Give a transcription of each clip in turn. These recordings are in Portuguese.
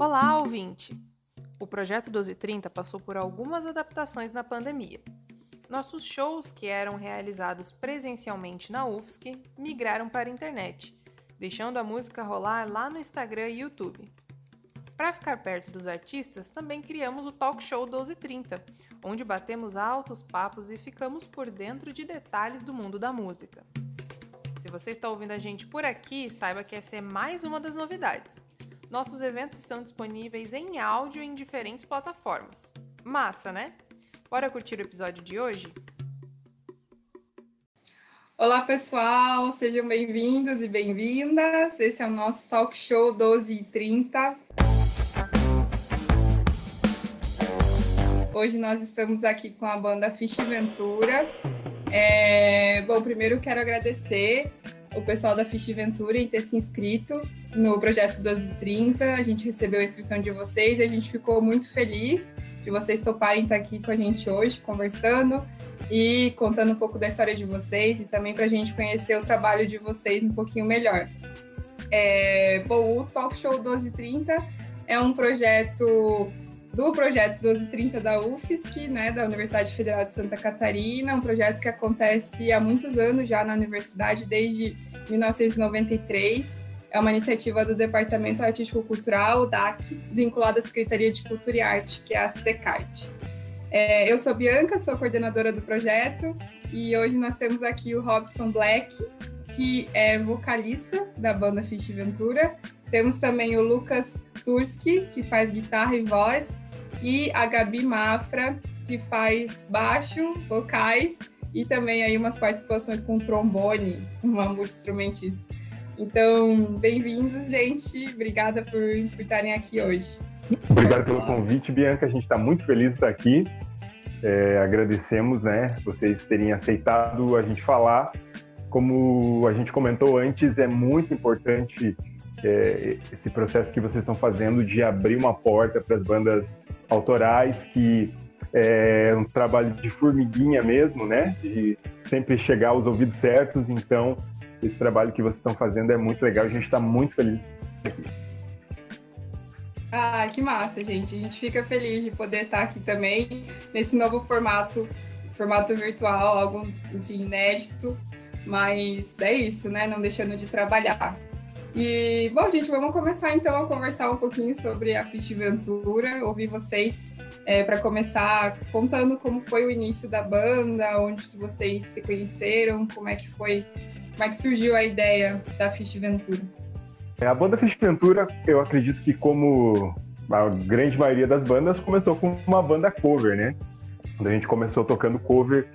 Olá, ouvinte! O projeto 1230 passou por algumas adaptações na pandemia. Nossos shows, que eram realizados presencialmente na UFSC, migraram para a internet, deixando a música rolar lá no Instagram e YouTube. Para ficar perto dos artistas, também criamos o Talk Show 1230, onde batemos altos papos e ficamos por dentro de detalhes do mundo da música. Se você está ouvindo a gente por aqui, saiba que essa é mais uma das novidades. Nossos eventos estão disponíveis em áudio em diferentes plataformas. Massa, né? Bora curtir o episódio de hoje? Olá, pessoal, sejam bem-vindos e bem-vindas. Esse é o nosso Talk Show 12 e 30. Hoje nós estamos aqui com a banda Fish Ventura. É... Bom, primeiro quero agradecer o pessoal da Fish Ventura em ter se inscrito no projeto 1230. A gente recebeu a inscrição de vocês e a gente ficou muito feliz de vocês toparem estar aqui com a gente hoje, conversando e contando um pouco da história de vocês e também para a gente conhecer o trabalho de vocês um pouquinho melhor. É, bom, o Talk Show 1230 é um projeto do projeto 1230 da UFSC, né, da Universidade Federal de Santa Catarina, um projeto que acontece há muitos anos já na universidade, desde 1993. É uma iniciativa do Departamento Artístico Cultural, DAC, vinculada à Secretaria de Cultura e Arte, que é a SECART. É, eu sou Bianca, sou coordenadora do projeto, e hoje nós temos aqui o Robson Black, que é vocalista da banda Fish Ventura. Temos também o Lucas Turski, que faz guitarra e voz, e a Gabi Mafra, que faz baixo, vocais e também aí umas participações com trombone, uma multi-instrumentista. Então, bem-vindos, gente. Obrigada por, estarem aqui hoje. Obrigado pelo convite, Bianca. A gente está muito feliz de estar aqui. É, agradecemos, né, vocês terem aceitado a gente falar. Como a gente comentou antes, é muito importante é, esse processo que vocês estão fazendo de abrir uma porta para as bandas autorais, que é um trabalho de formiguinha mesmo, né? De sempre chegar aos ouvidos certos. Então, esse trabalho que vocês estão fazendo é muito legal. A gente está muito feliz aqui. Ah, que massa, gente. A gente fica feliz de poder estar aqui também nesse novo formato, formato virtual, algo, enfim, inédito. Mas é isso, né? Não deixando de trabalhar. E, bom, gente, vamos começar então a conversar um pouquinho sobre a Fish Ventura, ouvir vocês é, para começar contando como foi o início da banda, onde vocês se conheceram, como é que foi, como é que surgiu a ideia da Fish Ventura. É, a banda Fish Ventura, eu acredito que como a grande maioria das bandas, começou com uma banda cover, né? Quando a gente começou tocando cover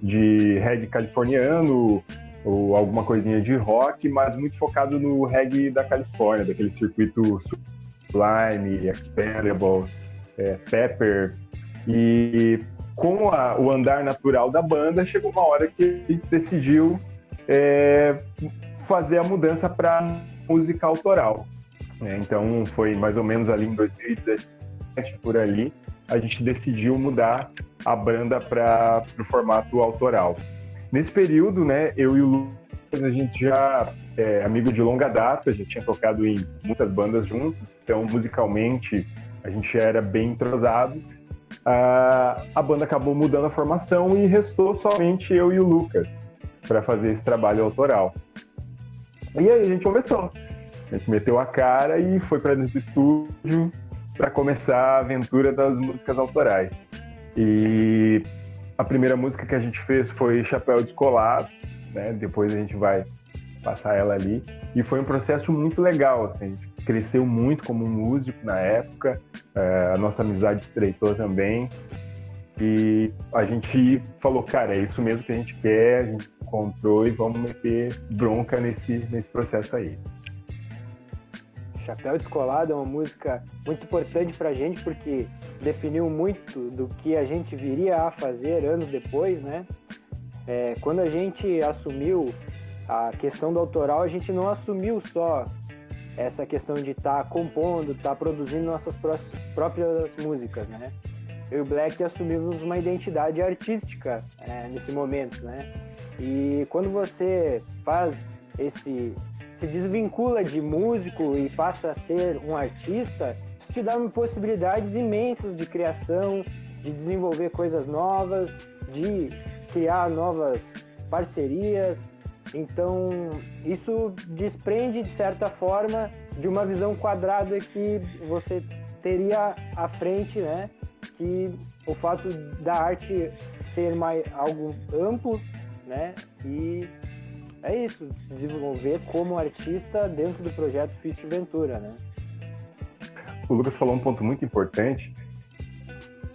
de reggae californiano, ou alguma coisinha de rock, mas muito focado no reggae da Califórnia, daquele circuito Sublime, Expendables, é, Pepper. E com a, o andar natural da banda, chegou uma hora que a gente decidiu é, fazer a mudança para música autoral. Né? Então foi mais ou menos ali em 2017, por ali, a gente decidiu mudar a banda para o formato autoral. Nesse período, né, eu e o Lucas, a gente já é amigo de longa data, já tinha tocado em muitas bandas juntos, então musicalmente a gente era bem entrosado. Ah, a banda acabou mudando a formação e restou somente eu e o Lucas para fazer esse trabalho autoral. E aí a gente começou. A gente meteu a cara e foi para dentro do estúdio para começar a aventura das músicas autorais. E a primeira música que a gente fez foi Chapéu Descolado, né? Depois a gente vai passar ela ali. E foi um processo muito legal, assim. A gente cresceu muito como músico na época, é, a nossa amizade estreitou também. E a gente falou, cara, é isso mesmo que a gente quer, a gente encontrou e vamos meter bronca nesse, nesse processo aí. Chapéu Descolado é uma música muito importante para a gente porque definiu muito do que a gente viria a fazer anos depois, né? É, quando a gente assumiu a questão do autoral, a gente não assumiu só essa questão de estar tá compondo, estar tá produzindo nossas próprias músicas, né? Eu e o Black assumimos uma identidade artística é, nesse momento, né? E quando você faz esse se desvincula de músico e passa a ser um artista, isso te dá possibilidades imensas de criação, de desenvolver coisas novas, de criar novas parcerias. Então, isso desprende, de certa forma, de uma visão quadrada que você teria à frente, né? Que o fato da arte ser mais, algo amplo, né? E é isso, se desenvolver como artista dentro do projeto Fist Ventura, né? O Lucas falou um ponto muito importante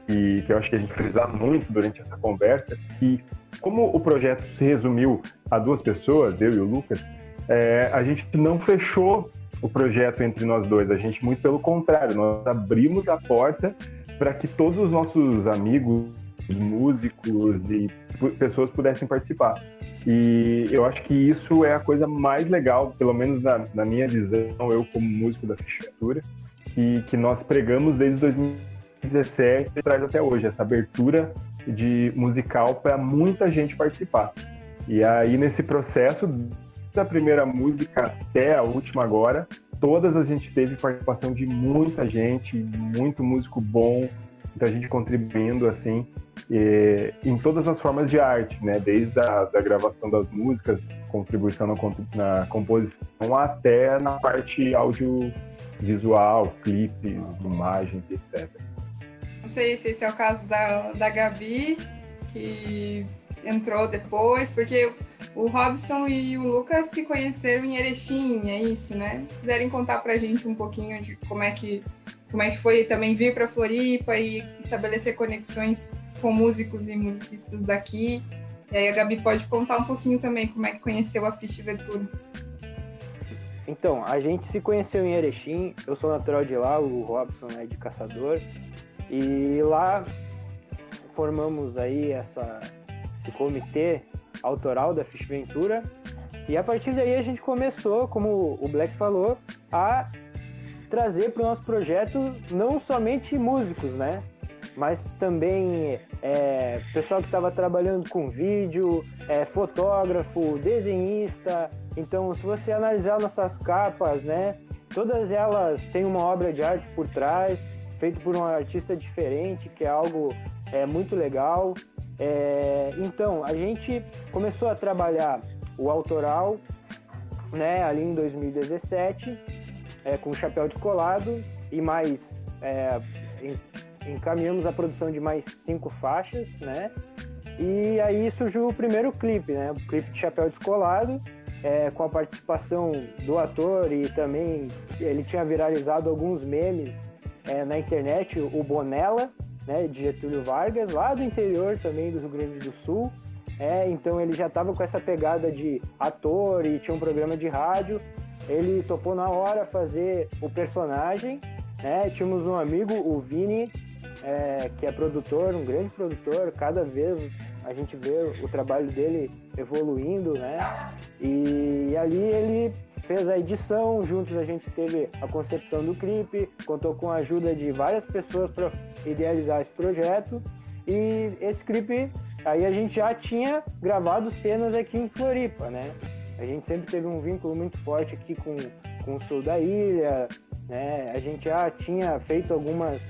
e que eu acho que a gente precisa muito durante essa conversa, que como o projeto se resumiu a duas pessoas, eu e o Lucas, é, a gente não fechou o projeto entre nós dois, a gente muito pelo contrário, nós abrimos a porta para que todos os nossos amigos, músicos e pessoas pudessem participar. E eu acho que isso é a coisa mais legal, pelo menos na, na minha visão, eu como músico da Fichatura, e que nós pregamos desde 2017 e traz até hoje, essa abertura de musical para muita gente participar. E aí, nesse processo, da primeira música até a última agora, todas a gente teve participação de muita gente, muito músico bom, muita gente contribuindo, assim, e, em todas as formas de arte, né? Desde a da gravação das músicas, contribuição na, na composição, até na parte audiovisual, clipes, imagens, etc. Não sei se esse é o caso da, da Gabi, que entrou depois, porque o Robson e o Lucas se conheceram em Erechim, é isso, né? Quiserem contar pra gente um pouquinho de como é que, como é que foi também vir para Floripa e estabelecer conexões com músicos e musicistas daqui. E aí a Gabi pode contar um pouquinho também como é que conheceu a Fish Ventura. Então, a gente se conheceu em Erechim, eu sou natural de lá, o Robson é de Caçador, e lá formamos aí essa, esse comitê autoral da Fish Ventura, e a partir daí a gente começou, como o Black falou, a trazer para o nosso projeto não somente músicos, né? mas também é, pessoal que estava trabalhando com vídeo, é, fotógrafo, desenhista. Então, se você analisar nossas capas, né, todas elas têm uma obra de arte por trás, feito por um artista diferente, que é algo é, muito legal. É, então, a gente começou a trabalhar o autoral, né, ali em 2017, é, com o chapéu descolado e mais é, encaminhamos a produção de mais cinco faixas, né? E aí surgiu o primeiro clipe, né? O clipe de Chapéu Descolado, é, com a participação do ator e também ele tinha viralizado alguns memes é, na internet, o Bonella, né, de Getúlio Vargas, lá do interior também do Rio Grande do Sul. É, então ele já estava com essa pegada de ator e tinha um programa de rádio. Ele topou na hora fazer o personagem. Né? Tínhamos um amigo, o Vini, é, que é produtor, um grande produtor, cada vez a gente vê o trabalho dele evoluindo, né? E ali ele fez a edição, juntos a gente teve a concepção do clipe, contou com a ajuda de várias pessoas para idealizar esse projeto. E esse clipe, aí a gente já tinha gravado cenas aqui em Floripa, né? A gente sempre teve um vínculo muito forte aqui com, com o sul da ilha, né? A gente já tinha feito algumas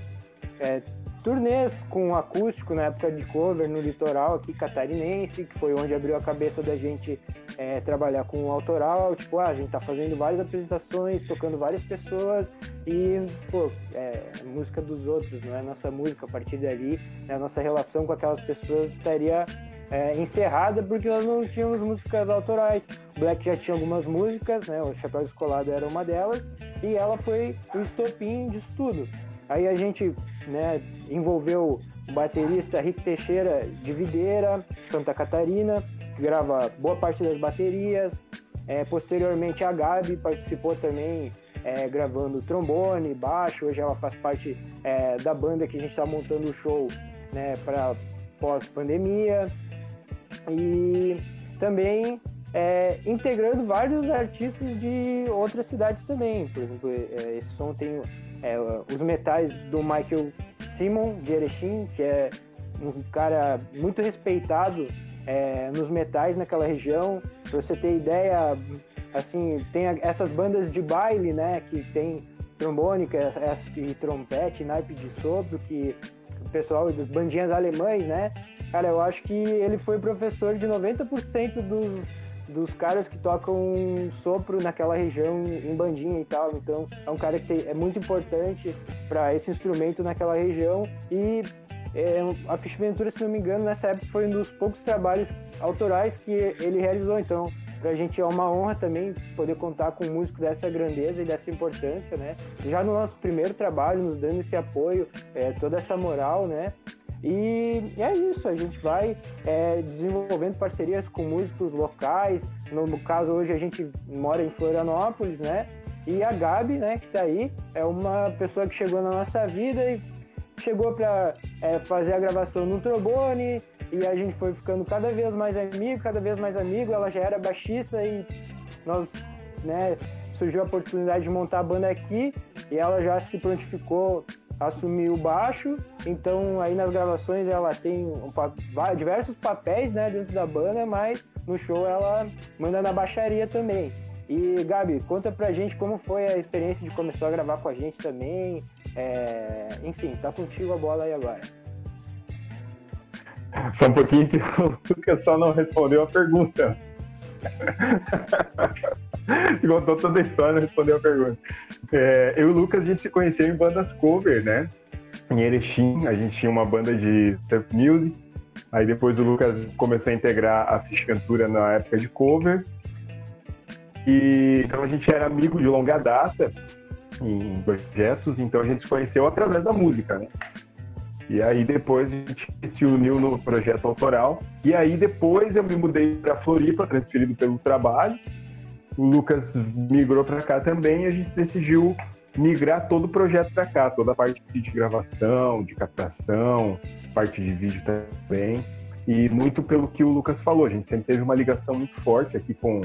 é, turnês com acústico na época de cover no litoral aqui catarinense, que foi onde abriu a cabeça da gente é, trabalhar com o autoral. Tipo, ah, a gente tá fazendo várias apresentações, tocando várias pessoas e, pô, é música dos outros, não é nossa música. A partir dali, né, a nossa relação com aquelas pessoas estaria é, encerrada porque nós não tínhamos músicas autorais. Black já tinha algumas músicas, né? O Chapéu Descolado era uma delas e ela foi o estopim disso tudo. Aí a gente né, envolveu o baterista Rick Teixeira de Videira, Santa Catarina, que grava boa parte das baterias. É, posteriormente a Gabi participou também é, gravando trombone, baixo. Hoje ela faz parte é, da banda que a gente está montando o show né, para pós-pandemia. E também é, integrando vários artistas de outras cidades também. Por exemplo, é, esse som tem é, os metais do Michael Simon de Erechim, que é um cara muito respeitado é, nos metais naquela região. Para você ter ideia, assim, tem essas bandas de baile, né, que tem é, e trompete, naipe de sopro, que o pessoal dos bandinhas alemães, né? Cara, eu acho que ele foi professor de 90% dos, dos caras que tocam sopro naquela região em bandinha e tal. Então, é um cara que tem, é muito importante para esse instrumento naquela região. E é, a Fish Ventura, se não me engano, nessa época foi um dos poucos trabalhos autorais que ele realizou. Então, para a gente é uma honra também poder contar com um músico dessa grandeza e dessa importância, né? Já no nosso primeiro trabalho, nos dando esse apoio, é, toda essa moral, né? E é isso, a gente vai é, desenvolvendo parcerias com músicos locais. No, no, caso, hoje a gente mora em Florianópolis, né? E a Gabi, né, que tá aí, é uma pessoa que chegou na nossa vida e chegou para é, fazer a gravação no trombone, e a gente foi ficando cada vez mais amigo, cada vez mais amigo. Ela já era baixista e nós, né, surgiu a oportunidade de montar a banda aqui e ela já se prontificou assumir o baixo. Então aí nas gravações ela tem um, diversos papéis, né, dentro da banda, mas no show ela manda na baixaria também. E Gabi, conta pra gente como foi a experiência de começar a gravar com a gente também. É... Enfim, tá contigo a bola aí agora. Só um pouquinho que o Lucas só não respondeu a pergunta. Contou toda a história, não respondeu a pergunta. É, eu e o Lucas, a gente se conheceu em bandas cover, né? Em Erechim, a gente tinha uma banda de surf music. Aí depois o Lucas começou a integrar a Fish Cantura na época de cover. E então a gente era amigo de longa data em projetos, então a gente se conheceu através da música, né? E aí depois a gente se uniu no projeto autoral. E aí depois eu me mudei para Floripa, transferido pelo trabalho. O Lucas migrou para cá também e a gente decidiu migrar todo o projeto para cá, toda a parte de gravação, de captação, parte de vídeo também. E muito pelo que o Lucas falou, a gente sempre teve uma ligação muito forte aqui com,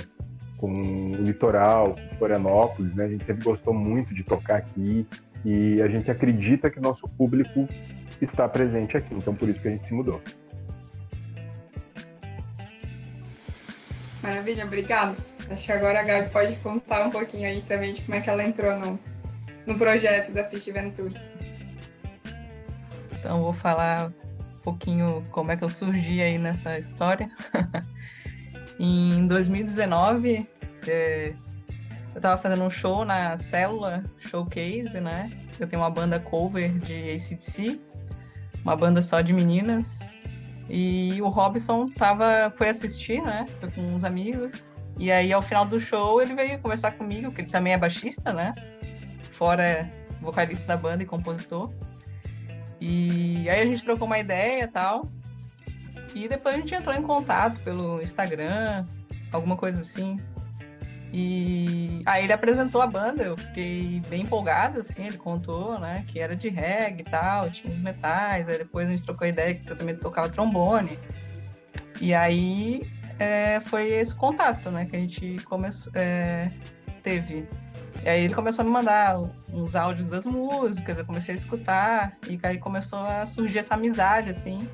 com o litoral, com Florianópolis, né? A gente sempre gostou muito de tocar aqui e a gente acredita que o nosso público está presente aqui. Então, por isso que a gente se mudou. Maravilha, obrigado. Acho que agora a Gabi pode contar um pouquinho aí também de como é que ela entrou no, no projeto da Fish Ventura. Então, vou falar um pouquinho como é que eu surgi aí nessa história. em 2019, é, eu estava fazendo um show na Célula Showcase, né? Eu tenho uma banda cover de ACDC uma banda só de meninas. E o Robson tava, foi assistir, né? Foi com uns amigos. E aí, ao final do show, ele veio conversar comigo, que ele também é baixista, né? Fora vocalista da banda e compositor. E aí a gente trocou uma ideia e tal. E depois a gente entrou em contato pelo Instagram, alguma coisa assim. E aí ele apresentou a banda, eu fiquei bem empolgada, assim, ele contou, né, que era de reggae e tal, tinha uns metais, aí depois a gente trocou a ideia que eu também tocava trombone. E aí é, foi esse contato, né, que a gente começou, é, teve. E aí ele começou a me mandar uns áudios das músicas, eu comecei a escutar, e aí começou a surgir essa amizade, assim,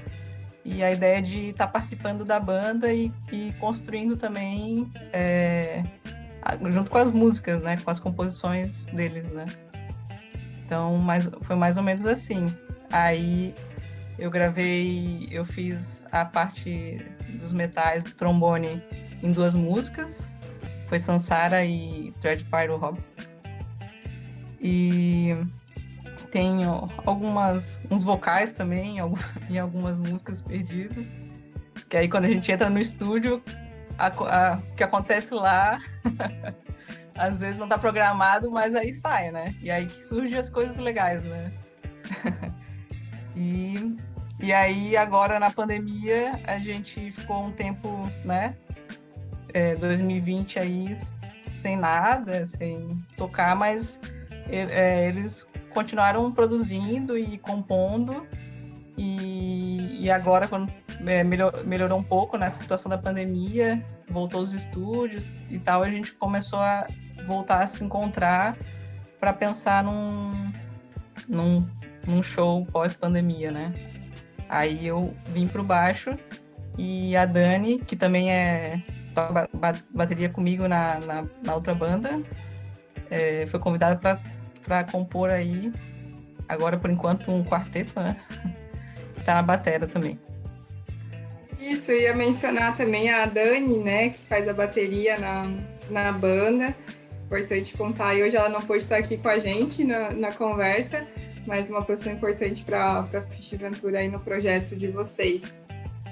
e a ideia de estar tá participando da banda e, e construindo também é, junto com as músicas, né? Com as composições deles, né? Então, mais, foi mais ou menos assim. Aí eu gravei, eu fiz a parte dos metais do trombone em duas músicas. Foi Sansara e Dread Pyro Hobbits. E tenho algumas uns vocais também em algumas músicas perdidas. Que aí quando a gente entra no estúdio, o que acontece lá, às vezes não está programado, mas aí sai, né? E aí que surgem as coisas legais, né? e, e aí agora na pandemia a gente ficou um tempo, né? É, 2020 aí sem nada, sem tocar, mas é, eles continuaram produzindo e compondo e, e agora quando é, melhor, melhorou um pouco na situação da pandemia, voltou os estúdios e tal, a gente começou a voltar a se encontrar para pensar num, num, num show pós-pandemia, né? Aí eu vim para o baixo e a Dani, que também é toca bateria comigo na, na, na outra banda, é, foi convidada para compor aí, agora por enquanto um quarteto, né? Tá na bateria também. Isso, eu ia mencionar também a Dani, né, que faz a bateria na, na banda. Importante contar, e hoje ela não pôde estar aqui com a gente na, na conversa, mas uma pessoa importante para a Fish Ventura aí no projeto de vocês.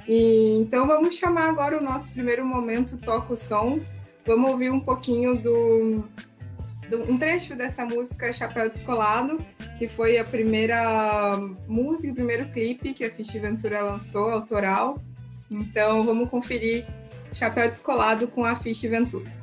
E, então vamos chamar agora o nosso primeiro momento Toca o Som. Vamos ouvir um pouquinho do, um trecho dessa música Chapéu Descolado, que foi a primeira música, o primeiro clipe que a Fish Ventura lançou, autoral. Então vamos conferir Chapéu Descolado com a Fish Ventura.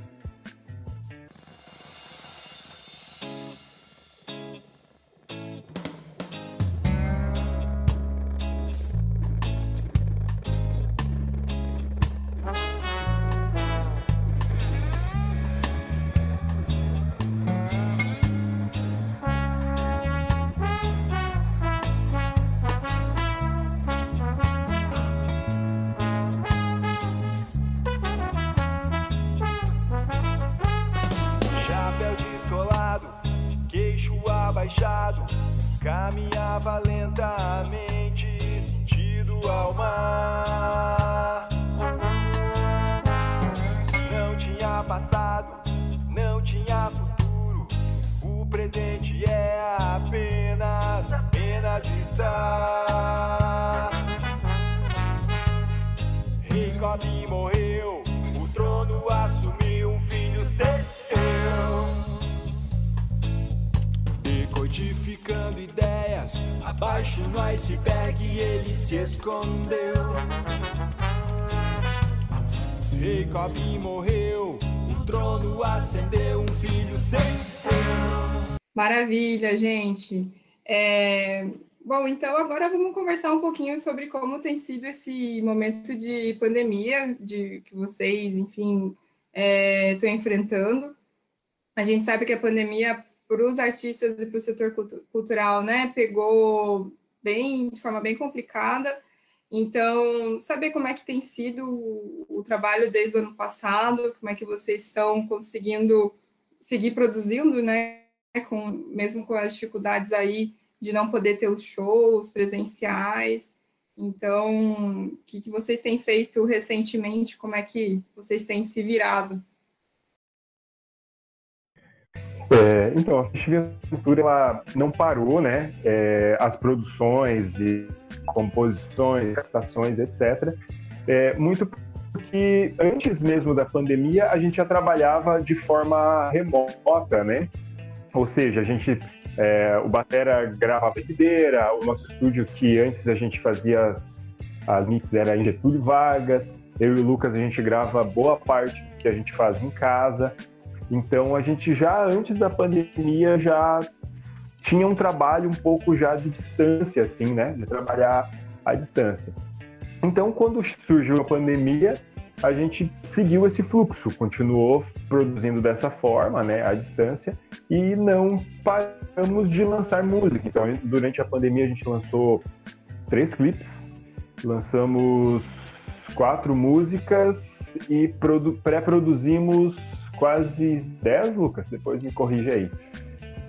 Maravilha, gente. É... Bom, então agora vamos conversar um pouquinho sobre como tem sido esse momento de pandemia, de que vocês, enfim, estão é, enfrentando. A gente sabe que a pandemia para os artistas e para o setor cultural, né, pegou bem, de forma bem complicada. Então, saber como é que tem sido o, trabalho desde o ano passado, como é que vocês estão conseguindo seguir produzindo, né, com, mesmo com as dificuldades aí de não poder ter os shows presenciais. Então, o que, que vocês têm feito recentemente? Como é que vocês têm se virado? É, então, a Ventura ela não parou, né? É, as produções e composições, captações, etc. É, muito porque antes mesmo da pandemia a gente já trabalhava de forma remota, né? Ou seja, a gente, é, o Batera grava a o nosso estúdio que antes a gente fazia as mix era em Getúlio Vargas, eu e o Lucas a gente grava boa parte que a gente faz em casa. Então a gente já antes da pandemia já tinha um trabalho um pouco já de distância, assim, né? De trabalhar à distância. Então, quando surgiu a pandemia, a gente seguiu esse fluxo, continuou produzindo dessa forma, né, à distância, e não paramos de lançar música. Então, durante a pandemia, a gente lançou três clipes, lançamos quatro músicas e pré-produzimos quase dez, Lucas, depois me corrija aí.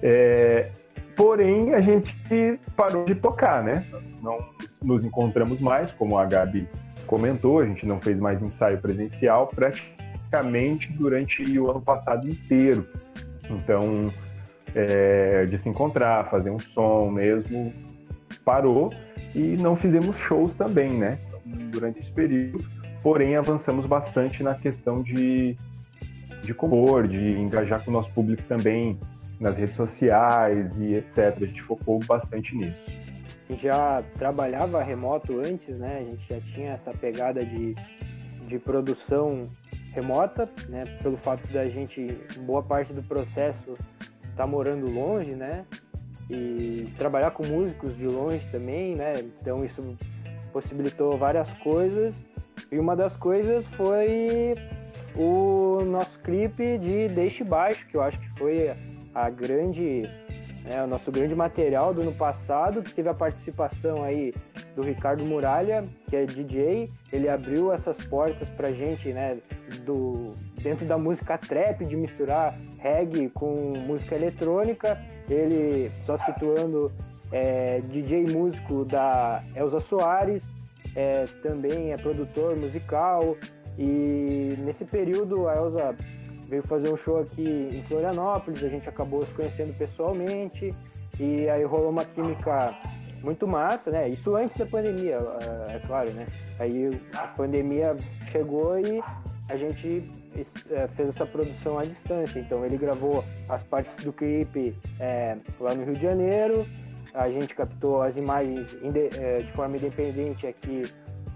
É, porém, a gente parou de tocar, né? Não nos encontramos mais, como a Gabi comentou, a gente não fez mais ensaio presencial praticamente durante o ano passado inteiro. Então, é, de se encontrar, fazer um som mesmo, parou e não fizemos shows também, né? Durante esse período. Porém, avançamos bastante na questão de, de compor, de engajar com o nosso público também nas redes sociais e etc. A gente focou bastante nisso já trabalhava remoto antes, né? A gente já tinha essa pegada de, de produção remota, né? Pelo fato da gente, boa parte do processo, tá morando longe, né? E trabalhar com músicos de longe também, né? Então isso possibilitou várias coisas. E uma das coisas foi o nosso clipe de Deixe Baixo, que eu acho que foi a grande né, o nosso grande material do ano passado, que teve a participação aí do Ricardo Muralha, que é DJ. Ele abriu essas portas pra gente, né, do, dentro da música trap, de misturar reggae com música eletrônica. Ele, só situando, é DJ músico da Elza Soares, é, também é produtor musical. E nesse período a Elza veio fazer um show aqui em Florianópolis, a gente acabou se conhecendo pessoalmente e aí rolou uma química muito massa, né? Isso antes da pandemia, é, é claro, né? Aí a pandemia chegou e a gente é, fez essa produção à distância. Então ele gravou as partes do clipe é, lá no Rio de Janeiro, a gente captou as imagens de, de forma independente aqui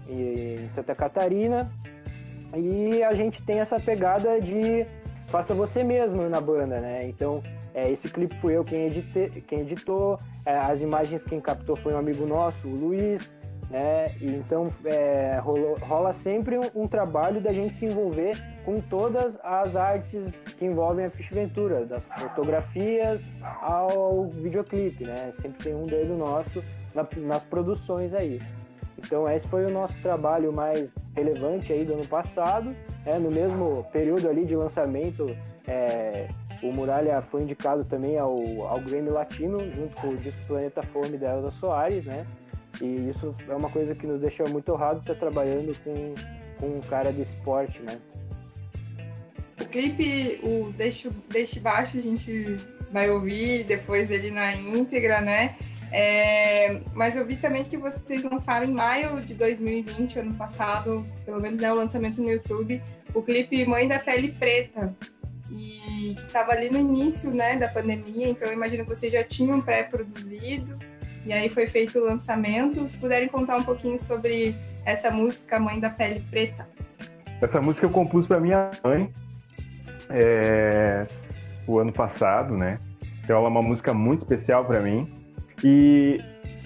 em Santa Catarina e a gente tem essa pegada de faça você mesmo na banda, né? Então, é, esse clipe fui eu quem, edite, quem editou, é, as imagens quem captou foi um amigo nosso, o Luiz, né? E então, é, rola, rola sempre um, um, trabalho da gente se envolver com todas as artes que envolvem a Fish Ventura, das fotografias ao videoclipe, né? Sempre tem um dedo nosso na, nas produções aí. Então esse foi o nosso trabalho mais relevante aí do ano passado. É, no mesmo período ali de lançamento, é, o Muralha foi indicado também ao, ao Grammy Latino, junto com o disco Planeta Fome da Elza Soares, né? E isso é uma coisa que nos deixa muito honrado estar trabalhando com, com um cara de esporte, né? O clipe, o Deixe, Deixe Baixo, a gente vai ouvir depois ele na íntegra, né? É, mas eu vi também que vocês lançaram em maio de 2020, ano passado, pelo menos né, o lançamento no YouTube, o clipe Mãe da Pele Preta, e que estava ali no início né, da pandemia, então eu imagino que vocês já tinham pré-produzido, e aí foi feito o lançamento. Se puderem contar um pouquinho sobre essa música Mãe da Pele Preta. Essa música eu compus para minha mãe é, o ano passado, né? Então ela é uma música muito especial para mim. E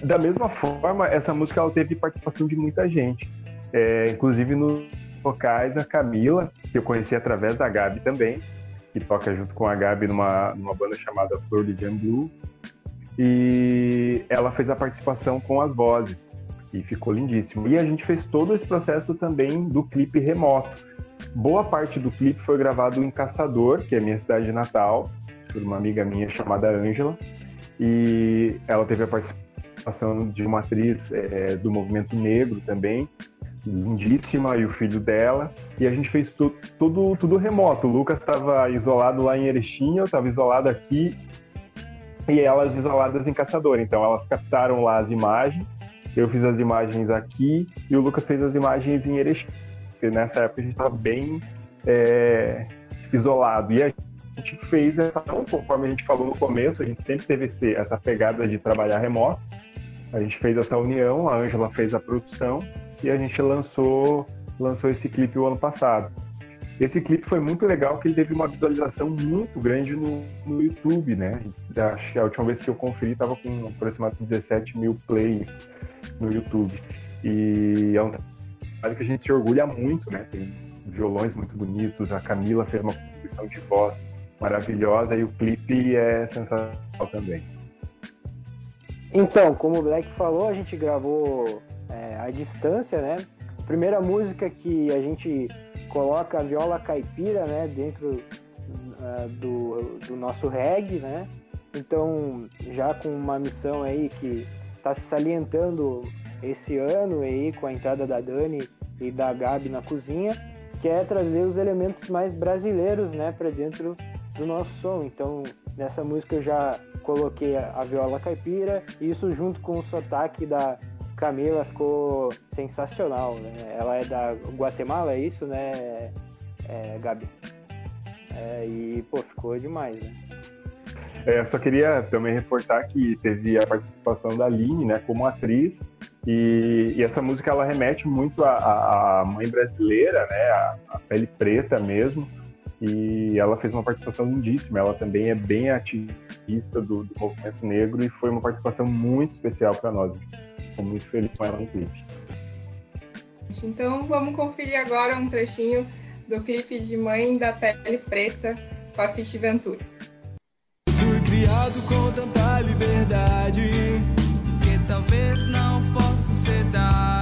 da mesma forma, essa música ela teve participação de muita gente. É, inclusive nos vocais, a Camila, que eu conheci através da Gabi também, que toca junto com a Gabi numa, numa banda chamada Flor de Jam Blue. E ela fez a participação com as vozes e ficou lindíssimo. E a gente fez todo esse processo também do clipe remoto. Boa parte do clipe foi gravado em Caçador, que é minha cidade natal, por uma amiga minha chamada Ângela. E ela teve a participação de uma atriz é, do movimento negro também, lindíssima, e o filho dela. E a gente fez tu, tudo, tudo remoto. O Lucas estava isolado lá em Erechim, eu estava isolado aqui, e elas isoladas em Caçador. Então elas captaram lá as imagens, eu fiz as imagens aqui, e o Lucas fez as imagens em Erechim. Porque nessa época a gente estava bem é, isolado. E a gente fez essa, conforme a gente falou no começo, a gente sempre teve esse, essa pegada de trabalhar remoto. A gente fez essa união, a Ângela fez a produção e a gente lançou, lançou esse clipe o ano passado. Esse clipe foi muito legal, que ele teve uma visualização muito grande no, no YouTube, né? Acho que a última vez que eu conferi estava com aproximadamente 17 mil plays no YouTube. E é um trabalho que a gente se orgulha muito, né? Tem violões muito bonitos, a Camila fez uma composição de voz maravilhosa e o clipe é sensacional também. Então, como o Black falou, a gente gravou é, à distância, né? Primeira música que a gente coloca a viola caipira, né, dentro uh, do, do nosso reggae, né? Então, já com uma missão aí que está se salientando esse ano aí com a entrada da Dani e da Gabi na cozinha, que é trazer os elementos mais brasileiros, né, para dentro do nosso som. Então, nessa música eu já coloquei a, viola caipira, e isso junto com o sotaque da Camila ficou sensacional, né? Ela é da Guatemala, é isso, né, é, Gabi? É, e, pô, ficou demais, né? É, só queria também reportar que teve a participação da Aline, né, como atriz, e, e, essa música ela remete muito à, mãe brasileira, né, a pele preta mesmo, e ela fez uma participação lindíssima. Ela também é bem ativista do, do movimento negro e foi uma participação muito especial para nós. Estou muito feliz com ela no clipe. Então vamos conferir agora um trechinho do clipe de Mãe da Pele Preta com a Fish Ventura. Fui sonhado com tanta liberdade que talvez não possa ser dar.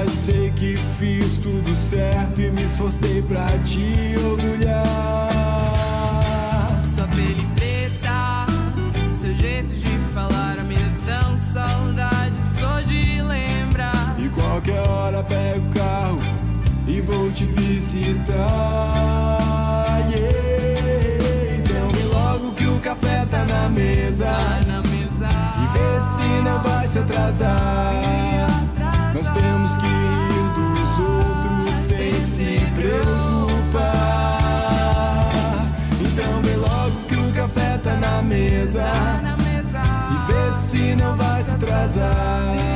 Mas sei que fiz tudo certo e me esforcei pra te orgulhar. Sua pele preta, seu jeito de falar me dá tão saudade só de lembrar. E qualquer hora pego o carro e vou te visitar. Yeah. Então logo que o café tá na mesa. Tá na mesa. E vê se não vai se atrasar. Mesa. Tá na mesa. E vê se não vai se atrasar.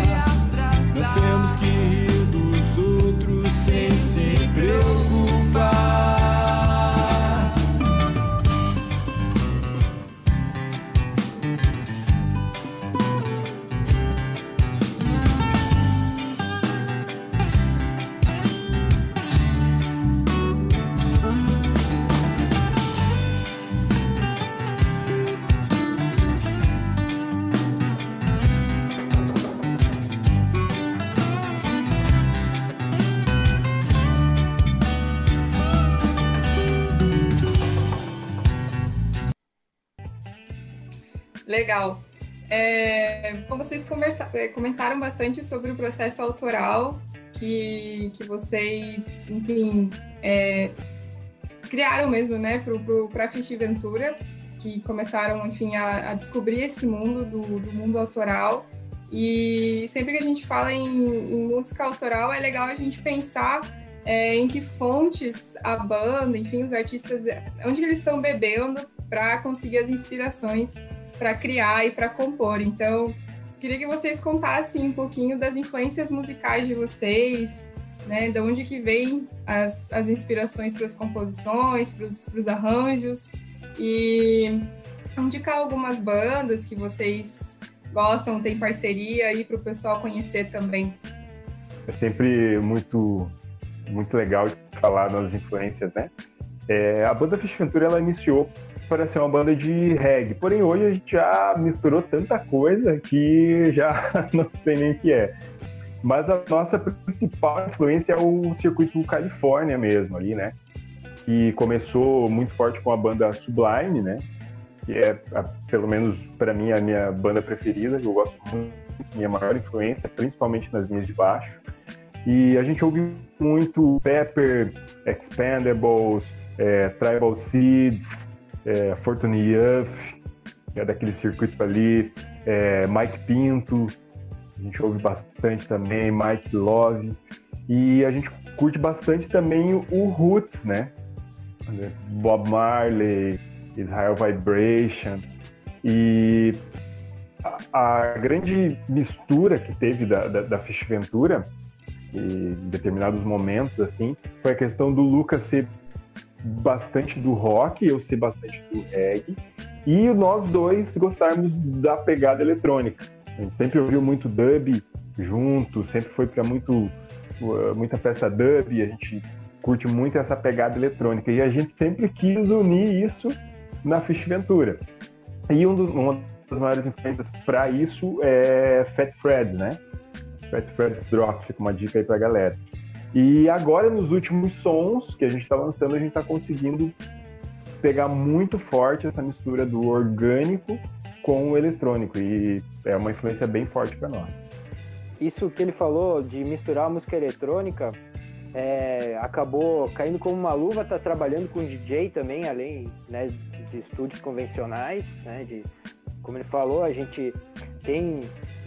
Legal. É, como vocês é, comentaram bastante sobre o processo autoral que, que vocês, enfim, é, criaram mesmo, né, para a Ventura, que começaram, enfim, a, a descobrir esse mundo do, do, mundo autoral. E sempre que a gente fala em, em música autoral, é legal a gente pensar é, em que fontes a banda, enfim, os artistas, onde eles estão bebendo para conseguir as inspirações para criar e para compor. Então, queria que vocês contassem um pouquinho das influências musicais de vocês, né? De onde que vem as, as inspirações para as composições, para os arranjos e indicar algumas bandas que vocês gostam, tem parceria aí para o pessoal conhecer também. É sempre muito muito legal falar nas influências, né? É, a banda Fish Ventura ela iniciou para ser uma banda de reggae. Porém, hoje a gente já misturou tanta coisa que já não sei nem o que é. Mas a nossa principal influência é o circuito Califórnia mesmo ali, né? Que começou muito forte com a banda Sublime, né? Que é, pelo menos para mim, a minha banda preferida, que eu gosto muito, minha maior influência, principalmente nas linhas de baixo. E a gente ouve muito Pepper, Expendables, é, Tribal Seeds, é, Fortune Youth, que é daquele circuito ali, é, Mike Pinto, a gente ouve bastante também, Mike Love, e a gente curte bastante também o Roots, né? Bob Marley, Israel Vibration, e a, grande mistura que teve da, da, da Fish Ventura, em determinados momentos, assim, foi a questão do Lucas ser bastante do rock, eu sei bastante do reggae, e nós dois gostarmos da pegada eletrônica. A gente sempre ouviu muito dub junto, sempre foi para muito muita festa dub, a gente curte muito essa pegada eletrônica e a gente sempre quis unir isso na Fish Ventura. E um dos, uma das maiores influências para isso é Fat Fred, né? Fat Fred's Drop, fica uma dica aí pra galera. E agora, nos últimos sons que a gente está lançando, a gente está conseguindo pegar muito forte essa mistura do orgânico com o eletrônico. E é uma influência bem forte para nós. Isso que ele falou de misturar a música eletrônica é, acabou caindo como uma luva, tá trabalhando com DJ também, além né, de estúdios convencionais, né, de, como ele falou, a gente tem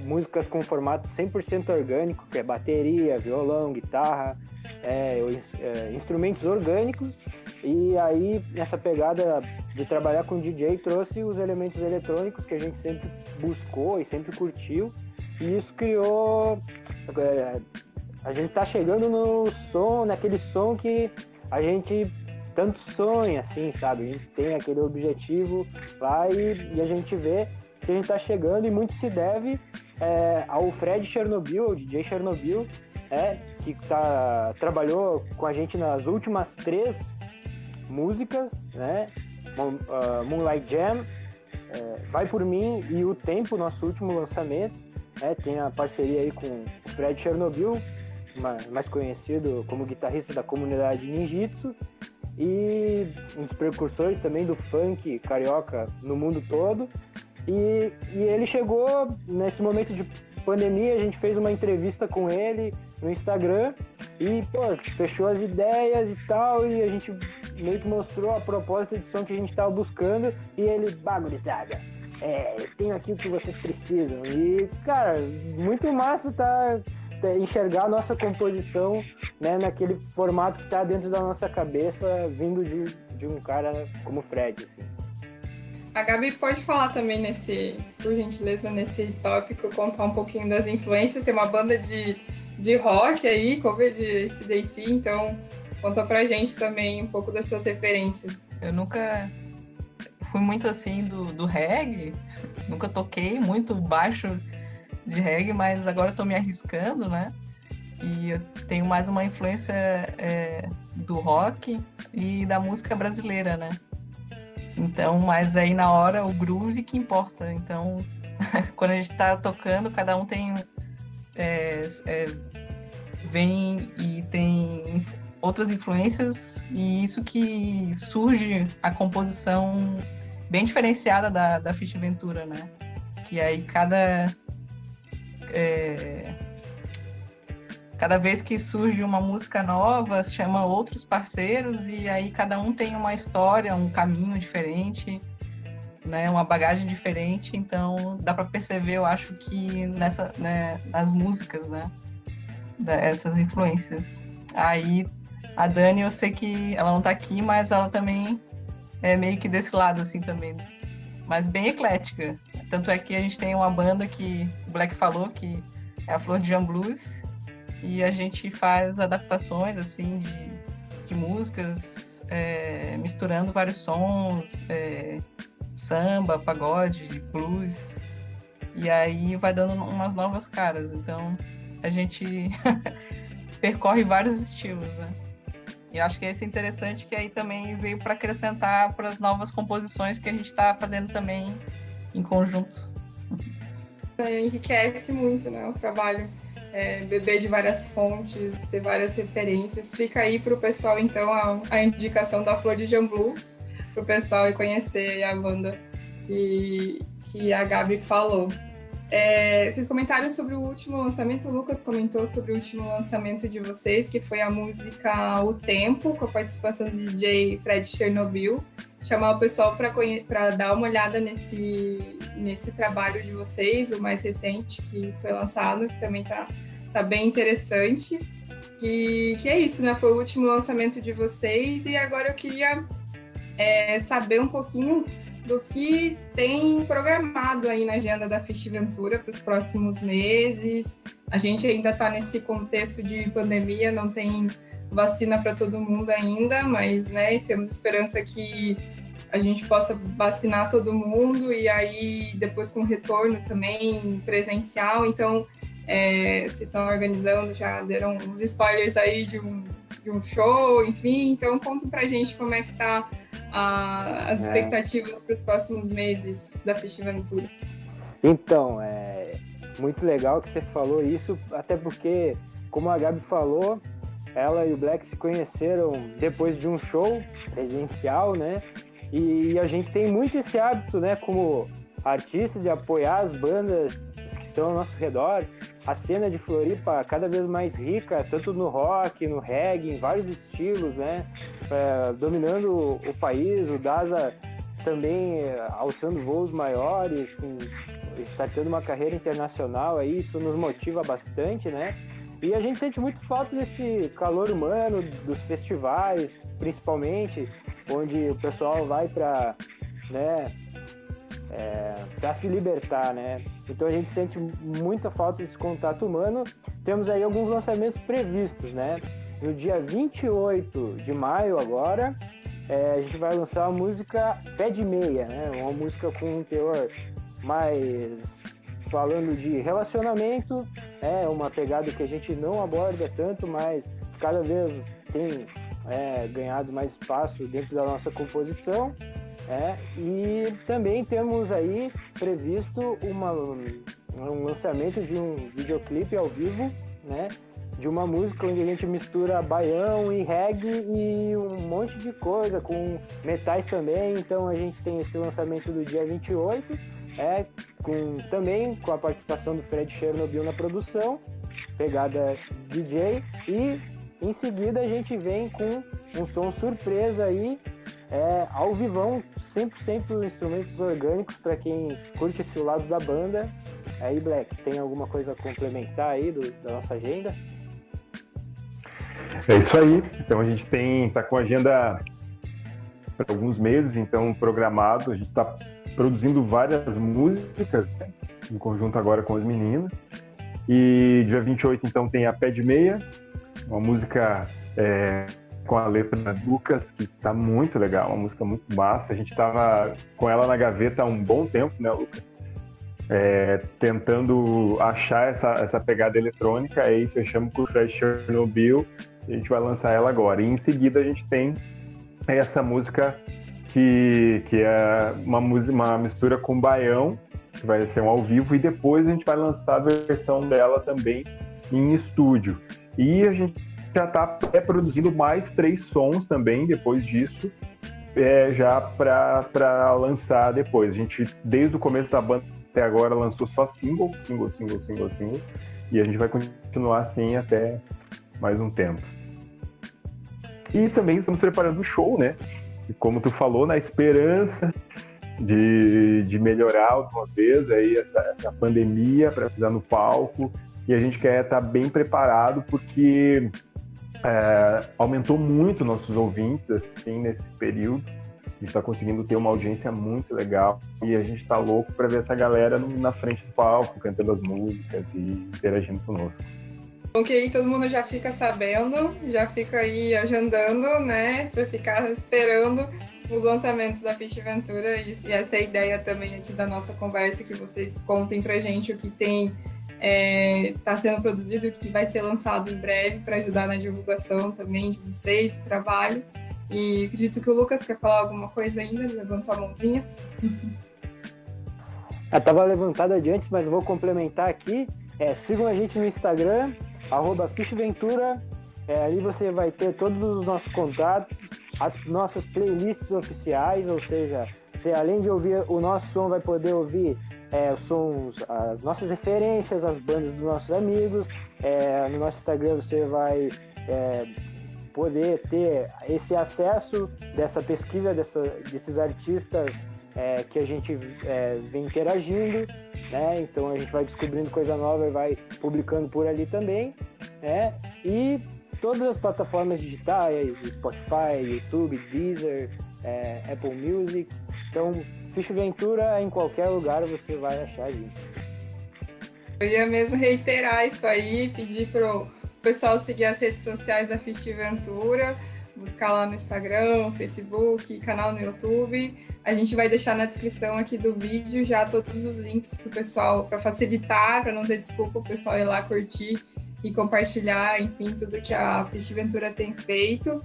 músicas com formato 100% orgânico, que é bateria, violão, guitarra, é, é, instrumentos orgânicos. E aí, nessa pegada de trabalhar com DJ, trouxe os elementos eletrônicos que a gente sempre buscou e sempre curtiu. E isso criou. É, a gente tá chegando no som, naquele som que a gente tanto sonha, assim, sabe? A gente tem aquele objetivo lá e, e a gente vê que a gente tá chegando e muito se deve é, ao Fred Chernobyl, o DJ Chernobyl, é, que tá, trabalhou com a gente nas últimas três músicas, né? Uh, Moonlight Jam, é, Vai Por Mim e O Tempo, nosso último lançamento. É, tem a parceria aí com o Fred Chernobyl, ma- mais conhecido como guitarrista da comunidade Ninjitsu, e um dos precursores também do funk carioca no mundo todo. E, e ele chegou nesse momento de pandemia, a gente fez uma entrevista com ele no Instagram e, pô, fechou as ideias e tal, e a gente meio que mostrou a proposta de som que a gente tava buscando, e ele, bagurizada, é, tenho aqui o que vocês precisam. E, cara, muito massa tá, tá enxergar a nossa composição, né, naquele formato que tá dentro da nossa cabeça, vindo de, de um cara como o Fred, assim. A Gabi pode falar também nesse, por gentileza, nesse tópico, contar um pouquinho das influências. Tem uma banda de, de rock aí, cover de CDC, então conta pra gente também um pouco das suas referências. Eu nunca fui muito assim do, do reggae, nunca toquei muito baixo de reggae, mas agora eu tô me arriscando, né? E eu tenho mais uma influência é, do rock e da música brasileira, né? Então, mas aí na hora o groove que importa. Então, quando a gente tá tocando, cada um tem. é, é, vem e tem outras influências, e isso que surge a composição bem diferenciada da, da Fit Ventura, né? Que aí cada. é, cada vez que surge uma música nova, chama outros parceiros e aí cada um tem uma história, um caminho diferente, né, uma bagagem diferente, então dá para perceber, eu acho que nessa, né, nas músicas, né, dessas influências. Aí a Dani, eu sei que ela não tá aqui, mas ela também é meio que desse lado assim também, mas bem eclética. Tanto é que a gente tem uma banda que o Black falou que é a Flor de Jean Blues, e a gente faz adaptações assim de, de músicas é, misturando vários sons é, samba pagode blues. E aí vai dando umas novas caras. Então a gente percorre vários estilos né? E acho que esse é interessante que aí também veio para acrescentar para as novas composições que a gente está fazendo também em conjunto. Enriquece muito né, o trabalho. É, beber de várias fontes, ter várias referências. Fica aí para o pessoal, então, a, a indicação da Flor de Jean Blues, para o pessoal conhecer a banda que, que a Gabi falou. É, vocês comentaram sobre o último lançamento, o Lucas comentou sobre o último lançamento de vocês, que foi a música O Tempo, com a participação do DJ Fred Chernobyl. Chamar o pessoal para dar uma olhada nesse, nesse trabalho de vocês, o mais recente que foi lançado, que também está tá bem interessante. Que, que é isso, né? Foi o último lançamento de vocês e agora eu queria é, saber um pouquinho do que tem programado aí na agenda da Festiventura para os próximos meses. A gente ainda está nesse contexto de pandemia, não tem vacina para todo mundo ainda, mas né, temos esperança que a gente possa vacinar todo mundo e aí depois com retorno também presencial. Então, é, vocês estão organizando, já deram uns spoilers aí de um, de um show, enfim. Então, conta pra gente como é que tá a, as É. expectativas para os próximos meses da Festiventura. Então, é muito legal que você falou isso, até porque, como a Gabi falou, ela e o Black se conheceram depois de um show presencial, né? E a gente tem muito esse hábito, né, como artistas, de apoiar as bandas estão ao nosso redor. A cena de Floripa cada vez mais rica, tanto no rock, no reggae, em vários estilos, né? É, dominando o país, o Daza também é, alçando voos maiores, com, startando uma carreira internacional aí, isso nos motiva bastante, né? E a gente sente muito falta desse calor humano, dos festivais, principalmente, onde o pessoal vai para né, é, para se libertar, né? Então a gente sente muita falta desse contato humano. Temos aí alguns lançamentos previstos, né? No dia 28 de maio agora, é, a gente vai lançar a música Pé de Meia, né? Uma música com um teor mais falando de relacionamento, é uma pegada que a gente não aborda tanto, mas cada vez tem é, ganhado mais espaço dentro da nossa composição. É, e também temos aí previsto uma, um lançamento de um videoclipe ao vivo, né? De uma música onde a gente mistura baião e reggae e um monte de coisa, com metais também. Então a gente tem esse lançamento do dia 28, é, com, também com a participação do Fred Chernobyl na produção, pegada DJ, e em seguida a gente vem com um som surpresa aí, é, ao vivão, 100% instrumentos orgânicos para quem curte esse lado da banda. Aí, Black, tem alguma coisa a complementar aí do, da nossa agenda? É isso aí. Então a gente tem tá com a agenda para alguns meses, então programado. A gente está produzindo várias músicas né, em conjunto agora com as meninas. E dia 28 então tem a Pé de Meia, uma música é, com a letra da Lucas, que está muito legal, uma música muito massa. A gente estava com ela na gaveta há um bom tempo, né, Lucas? É, tentando achar essa, essa pegada eletrônica, aí fechamos com o Fred Chernobyl a gente vai lançar ela agora. E em seguida a gente tem essa música que, que é uma, uma mistura com baião, que vai ser um ao vivo, e depois a gente vai lançar a versão dela também em estúdio. E a gente já está produzindo mais três sons também depois disso, é, já para lançar depois. A gente, desde o começo da banda até agora, lançou só single, single, single, single, single, e a gente vai continuar assim até mais um tempo. E também estamos preparando o show, né? E como tu falou, na esperança de, de melhorar alguma vez aí essa, essa pandemia para pisar no palco. E a gente quer estar bem preparado porque é, aumentou muito nossos ouvintes assim nesse período. A gente está conseguindo ter uma audiência muito legal e a gente está louco para ver essa galera na frente do palco, cantando as músicas e interagindo conosco. Ok, todo mundo já fica sabendo, já fica aí agendando, né, para ficar esperando os lançamentos da Fish Ventura e, essa é a ideia também aqui da nossa conversa, que vocês contem pra gente o que tem está é, tá sendo produzido, que vai ser lançado em breve para ajudar na divulgação também de vocês, trabalho. E acredito que o Lucas quer falar alguma coisa ainda, levantou a mãozinha. Estava levantada de antes, mas vou complementar aqui. É, sigam a gente no Instagram, arroba Fishventura. É, ali você vai ter todos os nossos contatos, as nossas playlists oficiais, ou seja, você além de ouvir o nosso som, vai poder ouvir é, os sons, as nossas referências, as bandas dos nossos amigos. É, no nosso Instagram você vai é, poder ter esse acesso dessa pesquisa dessa, desses artistas é, que a gente é, vem interagindo né? Então a gente vai descobrindo coisa nova e vai publicando por ali também, né? E todas as plataformas digitais, Spotify, YouTube, Deezer, é, Apple Music. Então, Ficha Ventura em qualquer lugar você vai achar gente. Eu ia mesmo reiterar isso aí, pedir pro pessoal seguir as redes sociais da Ficha Ventura buscar lá no Instagram, Facebook, canal no YouTube. A gente vai deixar na descrição aqui do vídeo já todos os links para o pessoal, para facilitar, para não ter desculpa o pessoal ir lá curtir e compartilhar, enfim, tudo que a Festiventura tem feito.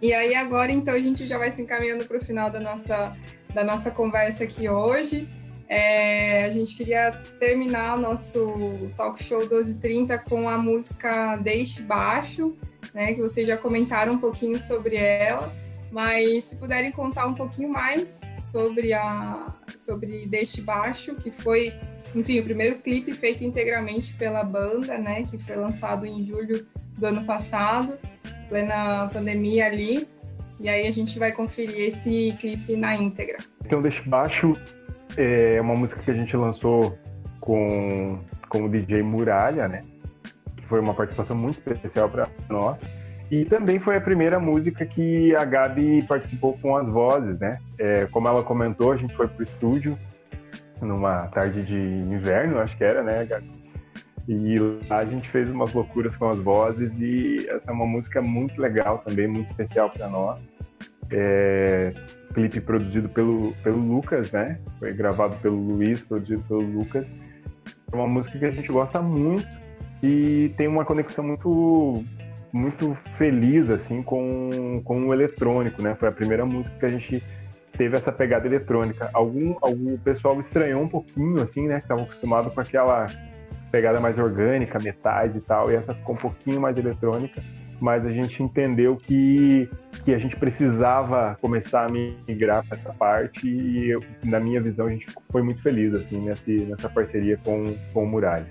E aí agora, então, a gente já vai se encaminhando para o final da nossa, da nossa conversa aqui hoje. É, a gente queria terminar nosso talk show 1230 com a música Deixe Baixo, né, que vocês já comentaram um pouquinho sobre ela, mas se puderem contar um pouquinho mais sobre a sobre Deste Baixo, que foi, enfim, o primeiro clipe feito integralmente pela banda, né, que foi lançado em julho do ano passado, plena pandemia ali. E aí a gente vai conferir esse clipe na íntegra. Então, Deste Baixo é uma música que a gente lançou com, com o DJ Muralha, né? que foi uma participação muito especial para nós. E também foi a primeira música que a Gabi participou com as vozes, né? É, como ela comentou, a gente foi pro estúdio numa tarde de inverno, acho que era, né, Gabi? E lá a gente fez umas loucuras com as vozes e essa é uma música muito legal também, muito especial para nós. É, clipe produzido pelo, pelo Lucas, né? Foi gravado pelo Luiz, produzido pelo Lucas. É uma música que a gente gosta muito e tem uma conexão muito muito feliz assim com, com o eletrônico, né? Foi a primeira música que a gente teve essa pegada eletrônica. Algum, algum pessoal estranhou um pouquinho, assim, né? Que estavam acostumados com aquela pegada mais orgânica, metais e tal, e essa ficou um pouquinho mais eletrônica, mas a gente entendeu que, que a gente precisava começar a migrar para essa parte e, eu, na minha visão, a gente foi muito feliz, assim, nessa, nessa parceria com, com o Muralha.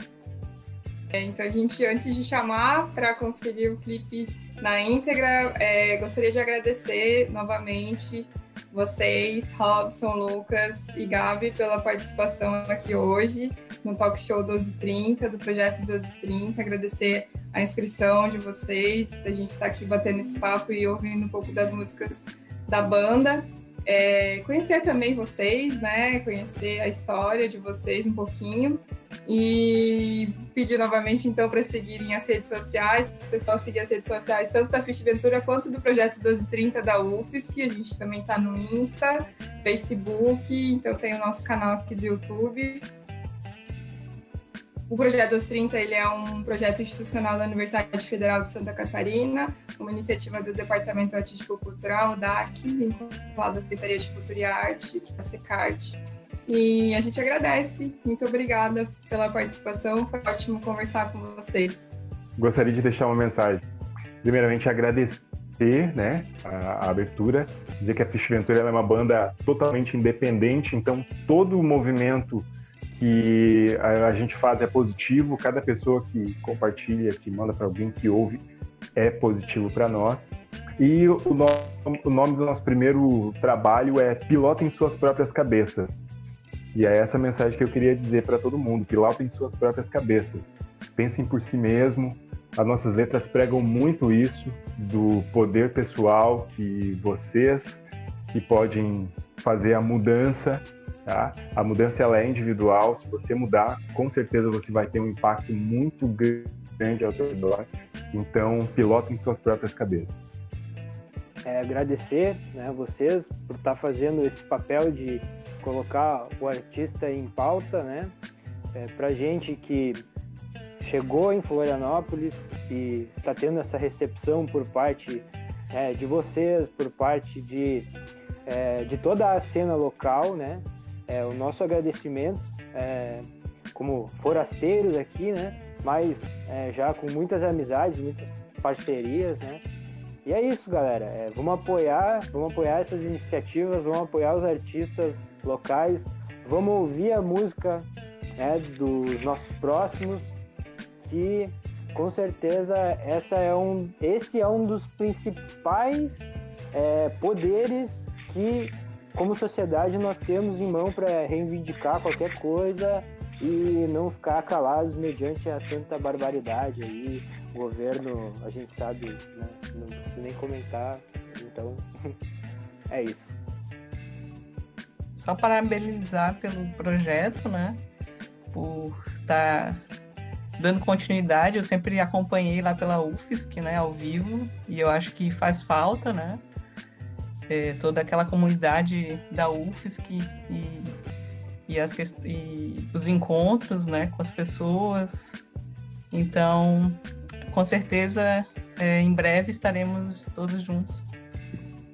É, então, a gente, antes de chamar para conferir o clipe na íntegra, é, gostaria de agradecer novamente vocês, Robson, Lucas e Gabi, pela participação aqui hoje no Talk Show 1230, do Projeto 1230. Agradecer a inscrição de vocês, da gente estar tá aqui batendo esse papo e ouvindo um pouco das músicas da banda. É, conhecer também vocês, né? Conhecer a história de vocês um pouquinho. E pedir novamente, então, para seguirem as redes sociais, o pessoal seguir as redes sociais, tanto da Fish Ventura quanto do Projeto 1230 da UFSC. A gente também está no Insta, Facebook, então tem o nosso canal aqui do YouTube. O Projeto 230 ele é um projeto institucional da Universidade Federal de Santa Catarina, uma iniciativa do Departamento Artístico Cultural, DAC, vinculado à Secretaria de Cultura e Arte, que é a SECART. E a gente agradece. Muito obrigada pela participação. Foi ótimo conversar com vocês. Gostaria de deixar uma mensagem. Primeiramente, agradecer né, a, a abertura, dizer que a Fish Ventura é uma banda totalmente independente, então todo o movimento que a, a gente faz é positivo, cada pessoa que compartilha, que manda para alguém, que ouve, é positivo para nós. E o, no, o nome do nosso primeiro trabalho é Pilotem Suas Próprias Cabeças. E é essa mensagem que eu queria dizer para todo mundo: pilotem suas próprias cabeças. Pensem por si mesmo. As nossas letras pregam muito isso do poder pessoal que vocês que podem fazer a mudança, tá? A mudança ela é individual. Se você mudar, com certeza você vai ter um impacto muito grande ao seu redor. Então, pilotem suas próprias cabeças. É, agradecer né, vocês por estar fazendo esse papel de colocar o artista em pauta, né? É, para gente que chegou em Florianópolis e está tendo essa recepção por parte é, de vocês, por parte de, é, de toda a cena local, né? É, o nosso agradecimento é, como forasteiros aqui, né? Mas é, já com muitas amizades, muitas parcerias, né? E é isso, galera. É, vamos apoiar, vamos apoiar essas iniciativas, vamos apoiar os artistas locais, vamos ouvir a música né, dos nossos próximos, que com certeza essa é um, esse é um dos principais é, poderes que, como sociedade, nós temos em mão para reivindicar qualquer coisa e não ficar calados mediante a tanta barbaridade aí. O governo, a gente sabe, né? não preciso nem comentar, então é isso. Só parabenizar pelo projeto, né? Por estar tá dando continuidade. Eu sempre acompanhei lá pela UFSC, né? Ao vivo, e eu acho que faz falta, né? É, toda aquela comunidade da UFSC e e, as, e os encontros né, com as pessoas. Então, com certeza, é, em breve estaremos todos juntos,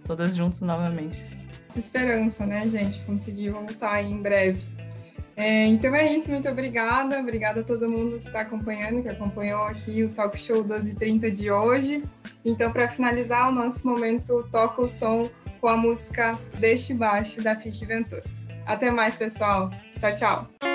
todas juntos novamente. Essa esperança, né, gente? Conseguir voltar em breve. É, então é isso, muito obrigada. Obrigada a todo mundo que está acompanhando, que acompanhou aqui o Talk Show 1230 de hoje. Então, para finalizar o nosso momento, toca o som com a música Deixe Baixo da Fish Ventura. Até mais, pessoal. Tchau, tchau.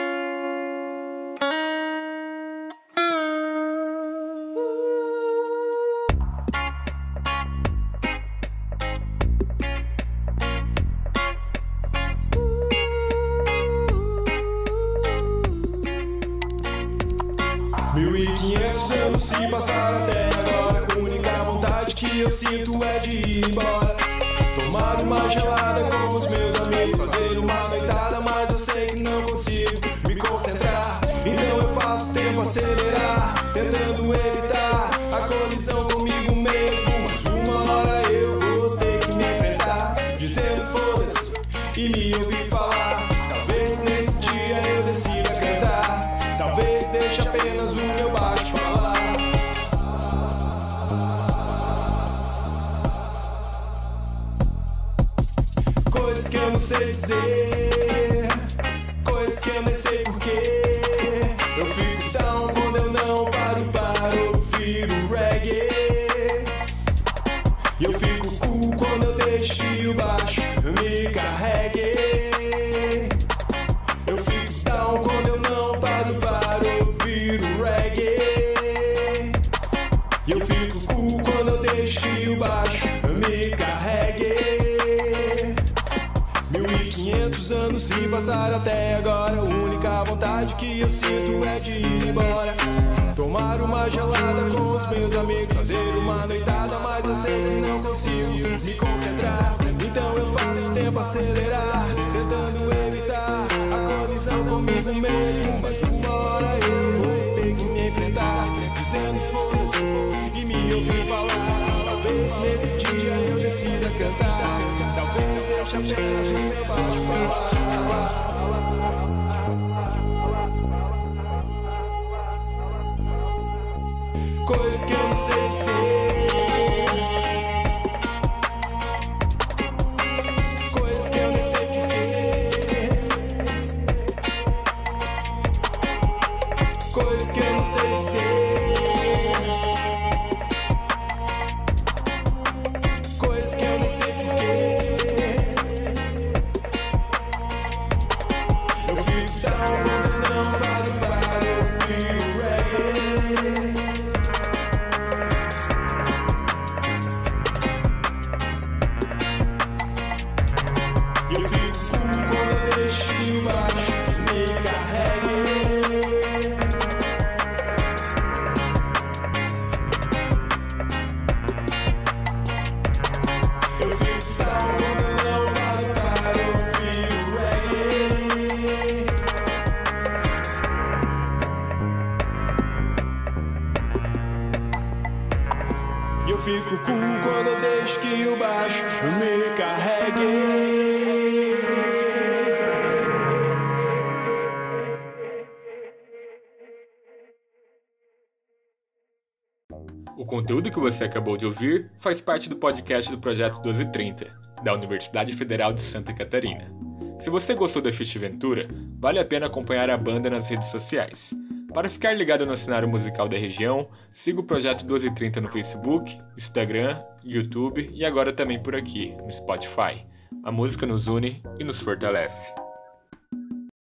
Sinto é de ir embora. Tomar uma gelada com os meus amigos, fazer uma noitada, mas eu sei que não consigo me concentrar. Então eu faço tempo acelerar, tentando evitar a colisão comigo mesmo. Mas uma hora eu vou ter que me enfrentar, dizendo foda-se e me ouvir falar. Talvez nesse dia eu decida cantar, talvez deixe apenas o meu baixo falar. sexy. Acelerar. Tentando evitar a colisão comigo mesmo. Mas uma hora eu vou ter que me enfrentar. Dizendo foda-se e me ouvir falar. Talvez nesse dia eu decida cantar. Talvez deixe apenas o meu baixo falar. Sei dizer. Você acabou de ouvir faz parte do podcast do Projeto 1230, da Universidade Federal de Santa Catarina. Se você gostou da Festiventura, vale a pena acompanhar a banda nas redes sociais. Para ficar ligado no cenário musical da região, siga o Projeto 1230 no Facebook, Instagram, YouTube e agora também por aqui, no Spotify. A música nos une e nos fortalece.